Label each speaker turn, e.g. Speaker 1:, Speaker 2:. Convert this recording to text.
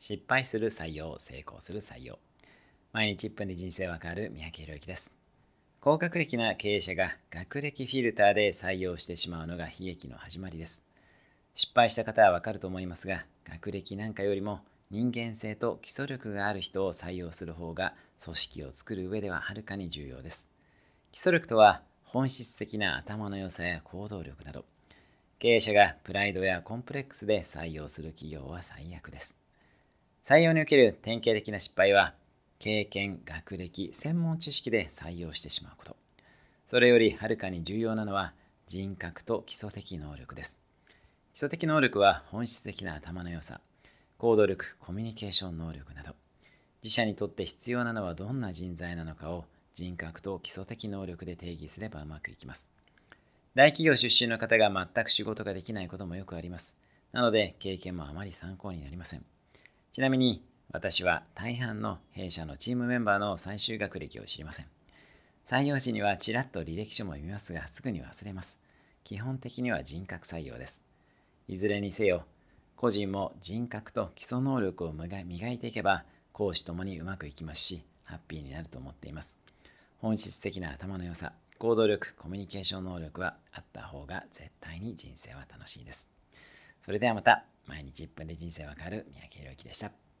Speaker 1: 失敗する採用、成功する採用。毎日1分で人生わかる三宅宏之です。高学歴な経営者が学歴フィルターで採用してしまうのが悲劇の始まりです。失敗した方はわかると思いますが、学歴なんかよりも人間性と基礎力がある人を採用する方が組織を作る上でははるかに重要です。基礎力とは本質的な頭の良さや行動力など、経営者がプライドやコンプレックスで採用する企業は最悪です。採用における典型的な失敗は、経験、学歴、専門知識で採用してしまうこと。それよりはるかに重要なのは人格と基礎的能力です。基礎的能力は本質的な頭の良さ、行動力、コミュニケーション能力など、自社にとって必要なのはどんな人材なのかを人格と基礎的能力で定義すればうまくいきます。大企業出身の方が全く仕事ができないこともよくあります。なので経験もあまり参考になりません。ちなみに私は大半の弊社のチームメンバーの最終学歴を知りません。採用時にはちらっと履歴書も読みますがすぐに忘れます。基本的には人格採用です。いずれにせよ、個人も人格と基礎能力を磨いていけば講師ともにうまくいきますし、ハッピーになると思っています。本質的な頭の良さ、行動力、コミュニケーション能力はあった方が絶対に人生は楽しいです。それではまた。毎日1分で人生わかる三宅宏之でした。